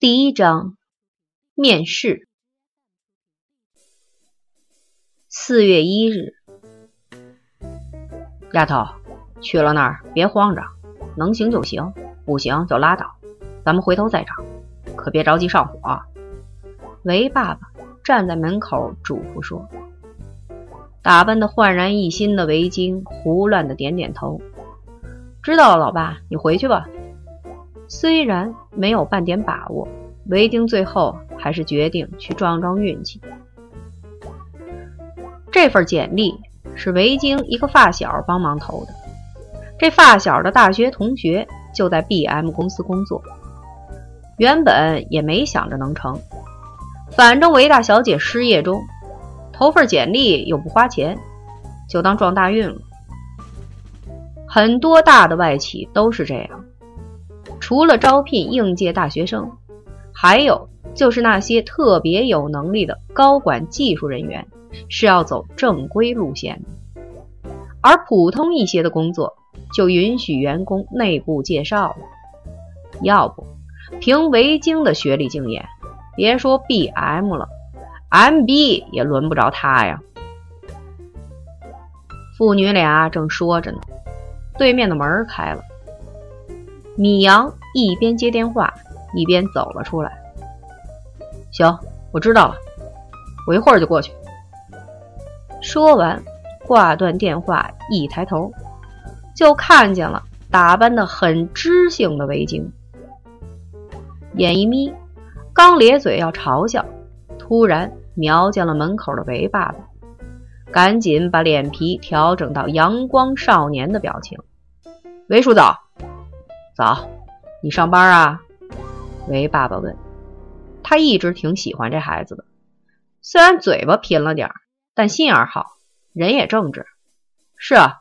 第一章面试。四月一日，丫头去了那儿别慌张，能行就行，不行就拉倒，咱们回头再找，可别着急上火。韦爸爸站在门口嘱咐说。打扮的焕然一新的韦京胡乱的点点头，知道了，老爸，你回去吧。虽然没有半点把握，维京最后还是决定去撞撞运气。这份简历是维京一个发小帮忙投的，这发小的大学同学就在 B.M 公司工作，原本也没想着能成，反正韦大小姐失业中，投份简历又不花钱，就当撞大运了。很多大的外企都是这样。除了招聘应届大学生，还有就是那些特别有能力的高管技术人员是要走正规路线的，而普通一些的工作就允许员工内部介绍了。要不，凭维京的学历经验，别说 B.M 了，M.B 也轮不着他呀。父女俩正说着呢，对面的门开了。米阳一边接电话，一边走了出来。行，我知道了，我一会儿就过去。说完，挂断电话，一抬头就看见了打扮的很知性的维京。眼一眯，刚咧嘴要嘲笑，突然瞄见了门口的韦爸爸，赶紧把脸皮调整到阳光少年的表情。韦叔早。早，你上班啊？韦爸爸问。他一直挺喜欢这孩子的，虽然嘴巴贫了点但心眼好，人也正直。是啊，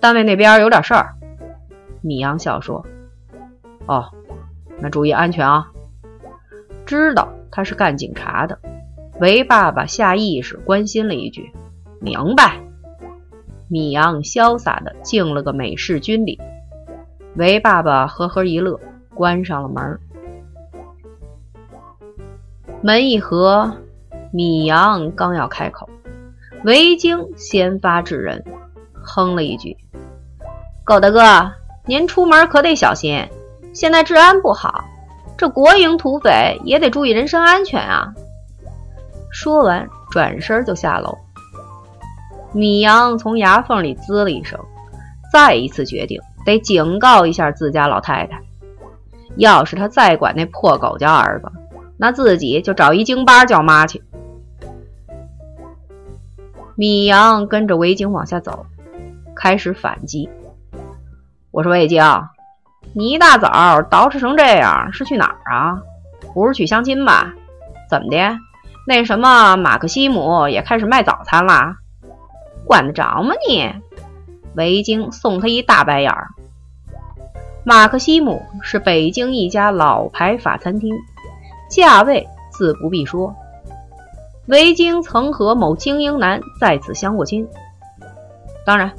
单位那边有点事儿。米阳笑说：“哦，那注意安全啊。”知道他是干警察的，韦爸爸下意识关心了一句：“明白。”米阳潇洒的敬了个美式军礼。韦爸爸呵呵一乐，关上了门。门一合，米阳刚要开口，韦京先发制人，哼了一句：“狗大哥，您出门可得小心，现在治安不好，这国营土匪也得注意人身安全啊。”说完，转身就下楼。米阳从牙缝里滋了一声，再一次决定。得警告一下自家老太太，要是他再管那破狗叫儿子，那自己就找一京巴叫妈去。米阳跟着韦京往下走，开始反击。我说：“韦京，你一大早捯饬成这样，是去哪儿啊？不是去相亲吧？怎么的？那什么马克西姆也开始卖早餐了？管得着吗你？”韦京送他一大白眼儿。马克西姆是北京一家老牌法餐厅，价位自不必说。维京曾和某精英男在此相过亲，当然，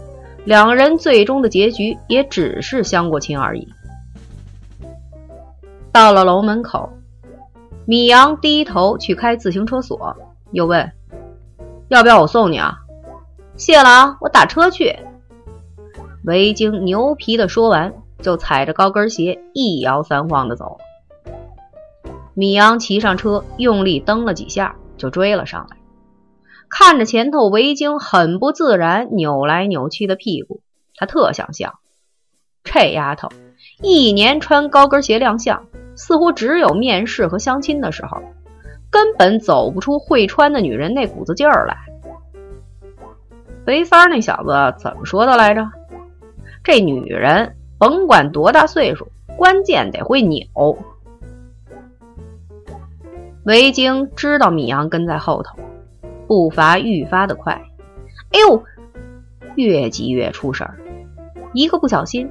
两人最终的结局也只是相过亲而已。到了楼门口，米阳低头去开自行车锁，又问：“要不要我送你啊？”“谢了啊，我打车去。”维京牛皮的说完。就踩着高跟鞋一摇三晃的走了。米阳骑上车，用力蹬了几下，就追了上来。看着前头维京很不自然扭来扭去的屁股，他特想笑。这丫头一年穿高跟鞋亮相，似乎只有面试和相亲的时候，根本走不出会穿的女人那股子劲儿来。肥三那小子怎么说的来着？这女人。甭管多大岁数，关键得会扭。维京知道米阳跟在后头，步伐愈发的快。哎呦，越急越出事儿，一个不小心，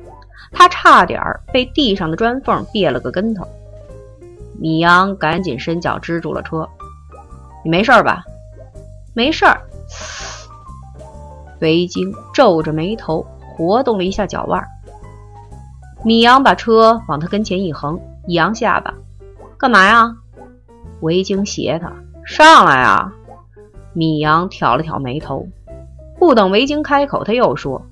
他差点儿被地上的砖缝别了个跟头。米阳赶紧伸脚支住了车。你没事吧？没事儿。维京皱着眉头，活动了一下脚腕儿。米阳把车往他跟前一横，一扬下巴：“干嘛呀？维京斜他上来啊！米阳挑了挑眉头，不等维京开口，他又说：“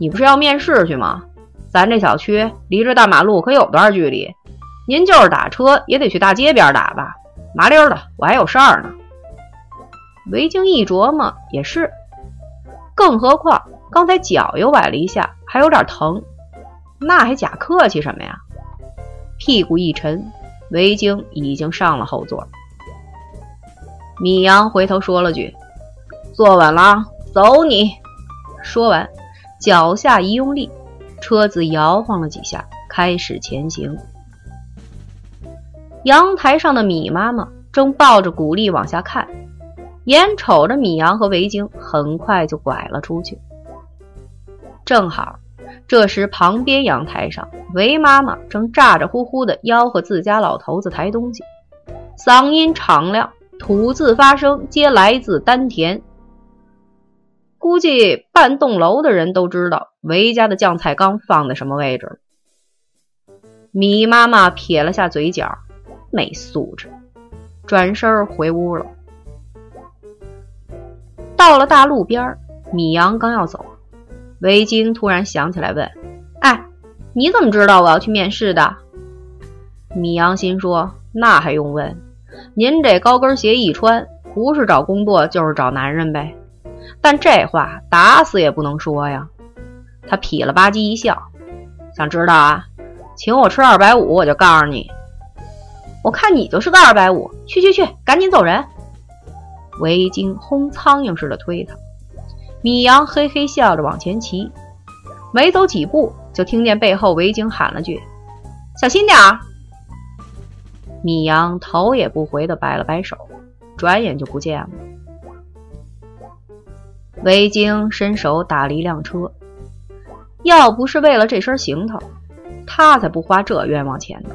你不是要面试去吗？咱这小区离着大马路可有段距离，您就是打车也得去大街边打吧？麻溜的，我还有事儿呢。”维京一琢磨，也是，更何况刚才脚又崴了一下，还有点疼，那还假客气什么呀？屁股一沉。维京已经上了后座，米阳回头说了句：“坐稳了，走你。”说完，脚下一用力，车子摇晃了几下，开始前行。阳台上的米妈妈正抱着古丽往下看，眼瞅着米阳和维京很快就拐了出去，正好。这时，旁边阳台上，韦妈妈正咋咋呼呼地吆喝自家老头子抬东西，嗓音敞亮，吐字发声皆来自丹田。估计半栋楼的人都知道韦家的酱菜缸放在什么位置了。米妈妈撇了下嘴角，没素质，转身回屋了。到了大路边，米阳刚要走。维京突然想起来，问：“哎，你怎么知道我要去面试的？”米阳心说：“那还用问？您这高跟鞋一穿，不是找工作就是找男人呗。但这话打死也不能说呀。”他痞了吧唧一笑：“想知道啊？请我吃二百五，我就告诉你。我看你就是个二百五，去去去，赶紧走人！”维京轰苍蝇似的推他。米阳嘿嘿笑着往前骑，没走几步，就听见背后维京喊了句：“小心点儿！”米阳头也不回的摆了摆手，转眼就不见了。维京伸手打了一辆车，要不是为了这身行头，他才不花这冤枉钱呢。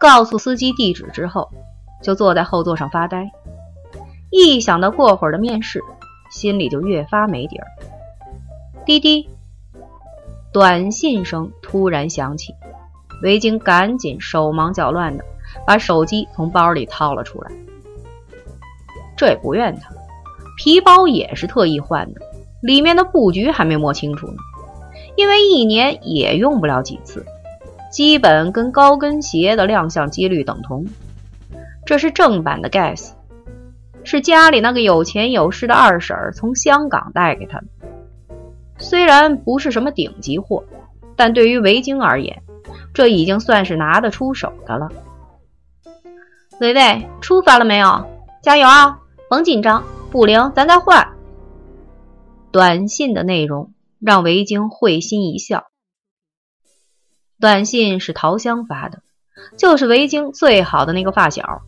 告诉司机地址之后，就坐在后座上发呆，一想到过会儿的面试。心里就越发没底儿。滴滴，短信声突然响起，维京赶紧手忙脚乱的把手机从包里掏了出来。这也不怨他，皮包也是特意换的，里面的布局还没摸清楚呢。因为一年也用不了几次，基本跟高跟鞋的亮相几率等同。这是正版的 Guess。是家里那个有钱有势的二婶从香港带给他的，虽然不是什么顶级货，但对于维京而言，这已经算是拿得出手的了。维维，出发了没有？加油啊！甭紧张，不灵咱再换。短信的内容让维京会心一笑。短信是桃香发的，就是维京最好的那个发小。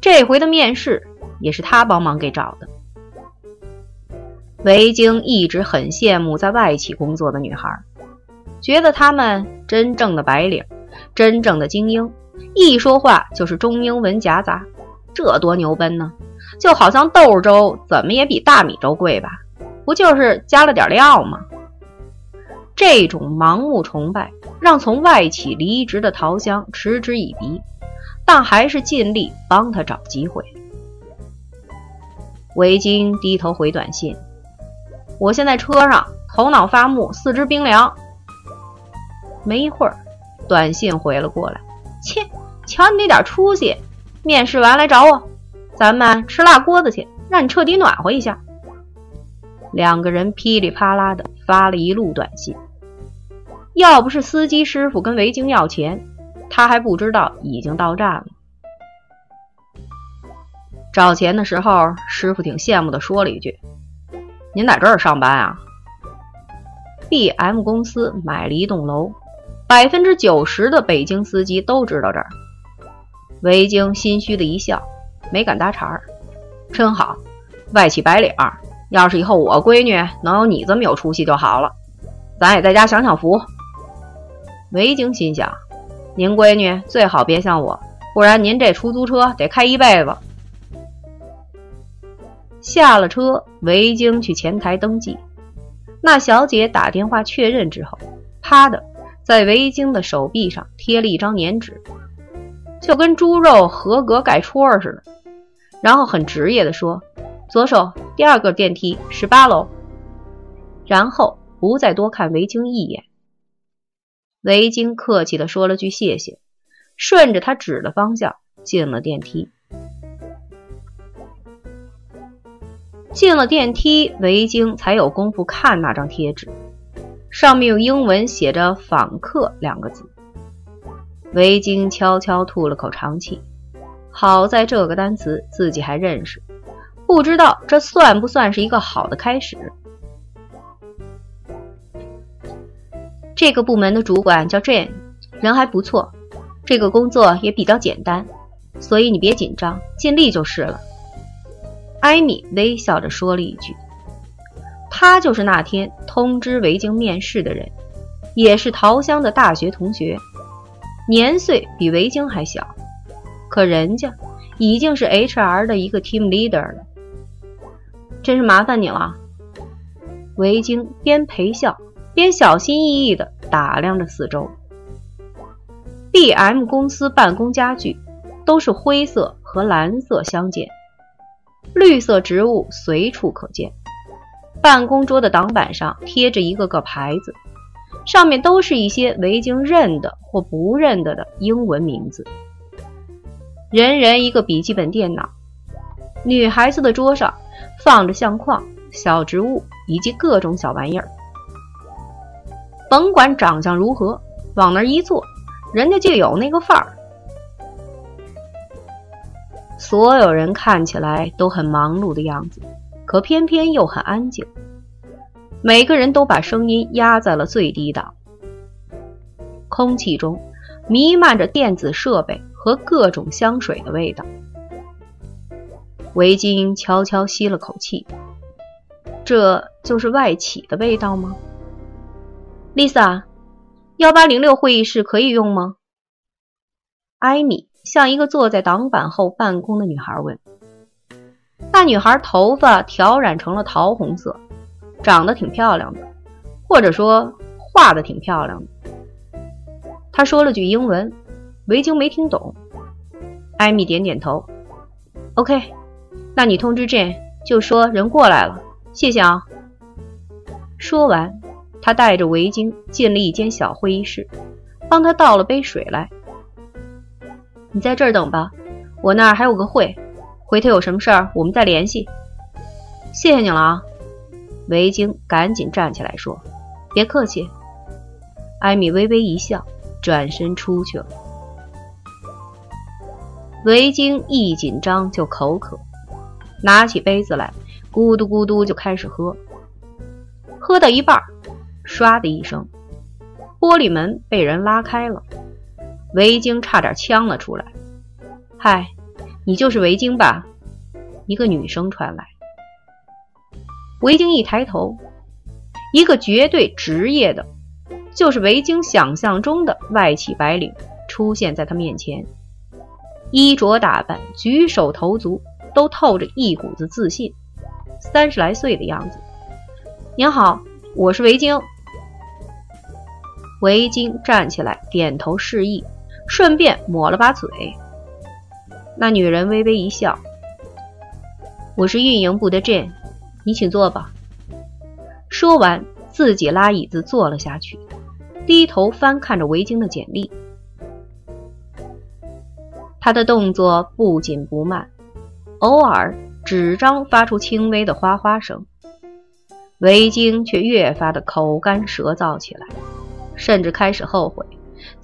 这回的面试。也是他帮忙给找的。维京一直很羡慕在外企工作的女孩，觉得她们真正的白领，真正的精英，一说话就是中英文夹杂，这多牛奔呢！就好像豆粥怎么也比大米粥贵吧？不就是加了点料吗？这种盲目崇拜让从外企离职的桃香嗤之以鼻，但还是尽力帮他找机会。维京低头回短信：“我现在车上，头脑发木，四肢冰凉。”没一会儿，短信回了过来：“切，瞧你那点出息！面试完来找我，咱们吃辣锅子去，让你彻底暖和一下。”两个人噼里啪啦的发了一路短信。要不是司机师傅跟维京要钱，他还不知道已经到站了。找钱的时候，师傅挺羡慕的，说了一句：“您在这儿上班啊？”B.M 公司买了一栋楼，百分之九十的北京司机都知道这儿。维京心虚的一笑，没敢搭茬儿。真好，外企白领，要是以后我闺女能有你这么有出息就好了。咱也在家享享福。维京心想：您闺女最好别像我，不然您这出租车得开一辈子。下了车，维京去前台登记。那小姐打电话确认之后，啪的在维京的手臂上贴了一张粘纸，就跟猪肉合格盖戳似的。然后很职业的说：“左手第二个电梯，十八楼。”然后不再多看维京一眼。维京客气的说了句谢谢，顺着他指的方向进了电梯。进了电梯，维京才有功夫看那张贴纸，上面用英文写着“访客”两个字。维京悄悄吐了口长气，好在这个单词自己还认识，不知道这算不算是一个好的开始。这个部门的主管叫 Jane，人还不错，这个工作也比较简单，所以你别紧张，尽力就是了。艾米微笑着说了一句：“他就是那天通知维京面试的人，也是桃香的大学同学，年岁比维京还小，可人家已经是 HR 的一个 team leader 了。真是麻烦你了。”维京边陪笑边小心翼翼地打量着四周。B.M 公司办公家具都是灰色和蓝色相间。绿色植物随处可见，办公桌的挡板上贴着一个个牌子，上面都是一些维京认得或不认得的英文名字。人人一个笔记本电脑，女孩子的桌上放着相框、小植物以及各种小玩意儿。甭管长相如何，往那一坐，人家就有那个范儿。所有人看起来都很忙碌的样子，可偏偏又很安静。每个人都把声音压在了最低档。空气中弥漫着电子设备和各种香水的味道。维京悄悄吸了口气，这就是外企的味道吗？Lisa，幺八零六会议室可以用吗？艾米。像一个坐在挡板后办公的女孩问：“那女孩头发调染成了桃红色，长得挺漂亮的，或者说画的挺漂亮的。”她说了句英文，维京没听懂。艾米点点头：“OK，那你通知 Jane，就说人过来了，谢谢啊。”说完，他带着维京进了一间小会议室，帮他倒了杯水来。你在这儿等吧，我那儿还有个会，回头有什么事儿我们再联系。谢谢你了啊！维京赶紧站起来说：“别客气。”艾米微微一笑，转身出去了。维京一紧张就口渴，拿起杯子来，咕嘟咕嘟就开始喝。喝到一半，唰的一声，玻璃门被人拉开了。维京差点呛了出来。“嗨，你就是维京吧？”一个女声传来。维京一抬头，一个绝对职业的，就是维京想象中的外企白领出现在他面前，衣着打扮、举手投足都透着一股子自信，三十来岁的样子。“您好，我是维京。”维京站起来，点头示意。顺便抹了把嘴，那女人微微一笑：“我是运营部的 Jane，你请坐吧。”说完，自己拉椅子坐了下去，低头翻看着维京的简历。他的动作不紧不慢，偶尔纸张发出轻微的哗哗声，维京却越发的口干舌燥起来，甚至开始后悔。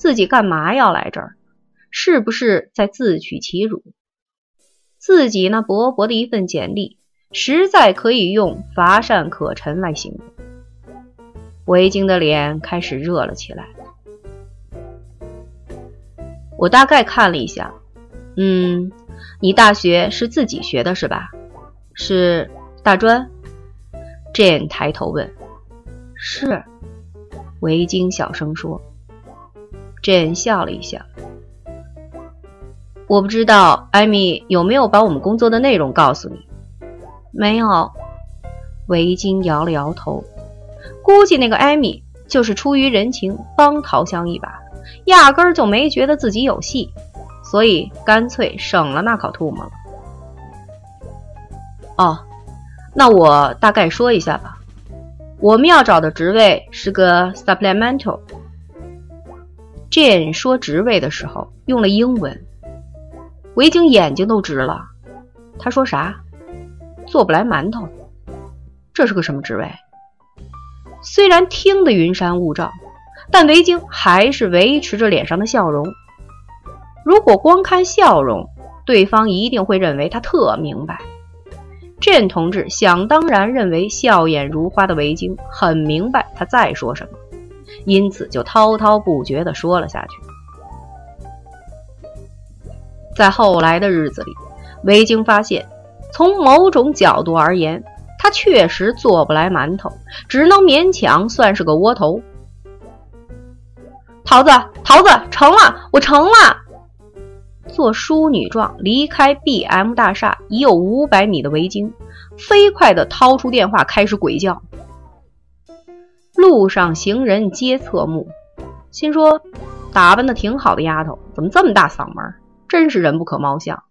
自己干嘛要来这儿？是不是在自取其辱？自己那薄薄的一份简历，实在可以用乏善可陈来形容。维京的脸开始热了起来。我大概看了一下，嗯，你大学是自己学的是吧？是大专？Jane 抬头问。是。维京小声说。Jane 笑了一下，我不知道艾米有没有把我们工作的内容告诉你。没有，维京摇了摇头，估计那个艾米就是出于人情帮桃香一把，压根儿就没觉得自己有戏，所以干脆省了那口唾沫了。哦，那我大概说一下吧。我们要找的职位是个 supplemental。Jane 说职位的时候用了英文，维京眼睛都直了。他说啥？做不来馒头？这是个什么职位？虽然听得云山雾罩，但维京还是维持着脸上的笑容。如果光看笑容，对方一定会认为他特明白。Jane 同志想当然认为笑眼如花的维京很明白他在说什么，因此就滔滔不绝地说了下去。在后来的日子里，维京发现，从某种角度而言，他确实做不来馒头，只能勉强算是个窝头。桃子，桃子，成了，我成了。做淑女状离开 B.M 大厦已有五百米的维京，飞快地掏出电话开始鬼叫。路上行人皆侧目，心说：打扮的挺好的丫头，怎么这么大嗓门？真是人不可貌相。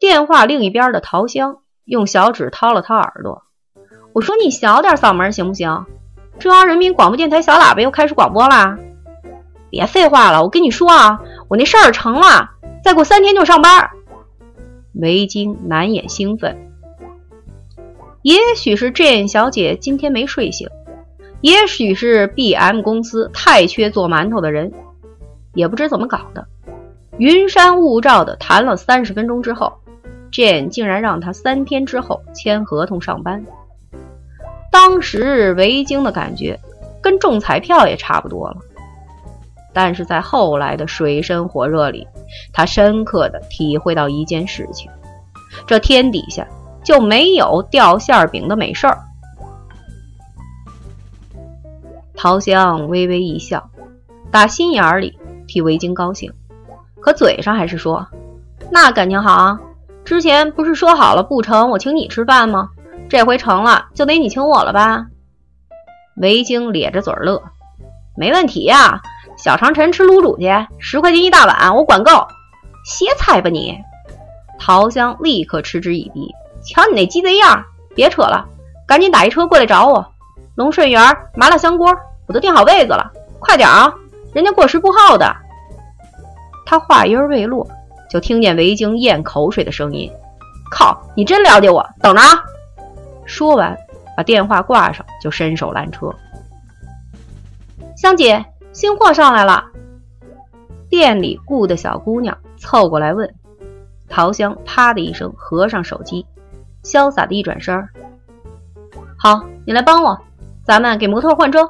电话另一边的陶香用小指掏了掏耳朵，我说：“你小点嗓门行不行？中央人民广播电台小喇叭又开始广播啦！”别废话了，我跟你说啊。我那事儿成了，再过三天就上班。维京难掩兴奋，也许是 Jane 小姐今天没睡醒，也许是 B.M 公司太缺做馒头的人，也不知怎么搞的。云山雾罩的谈了三十分钟之后，Jane 竟然让他三天之后签合同上班。当时维京的感觉跟中彩票也差不多了。但是在后来的水深火热里，他深刻的体会到一件事情：这天底下就没有掉馅饼的美事儿。陶香微微一笑，打心眼里替维京高兴，可嘴上还是说：“那感情好啊，之前不是说好了不成我请你吃饭吗？这回成了，就得你请我了吧？”维京咧着嘴乐：“没问题呀。”小长城吃卤煮去，十块钱一大碗，我管够。歇菜吧你！陶香立刻嗤之以鼻，瞧你那鸡贼样，别扯了，赶紧打一车过来找我。龙顺园麻辣香锅，我都订好位子了，快点啊，人家过时不候的。他话音未落，就听见维京咽口水的声音。靠，你真了解我，等着啊！说完，把电话挂上，就伸手拦车。香姐。新货上来了，店里雇的小姑娘凑过来问，陶香啪的一声合上手机，潇洒的一转身儿好，你来帮我，咱们给模特换装。”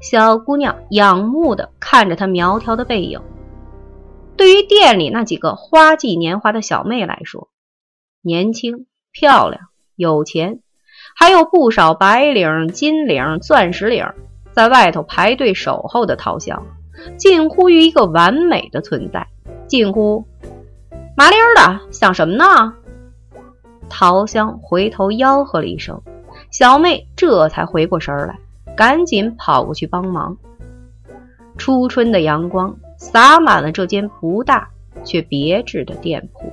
小姑娘仰慕的看着他苗条的背影。对于店里那几个花季年华的小妹来说，年轻、漂亮、有钱，还有不少白领、金领、钻石领。在外头排队守候的陶香，近乎于一个完美的存在，近乎麻利儿的，想什么呢？陶香回头吆喝了一声，小妹这才回过神来，赶紧跑过去帮忙。初春的阳光洒满了这间不大却别致的店铺。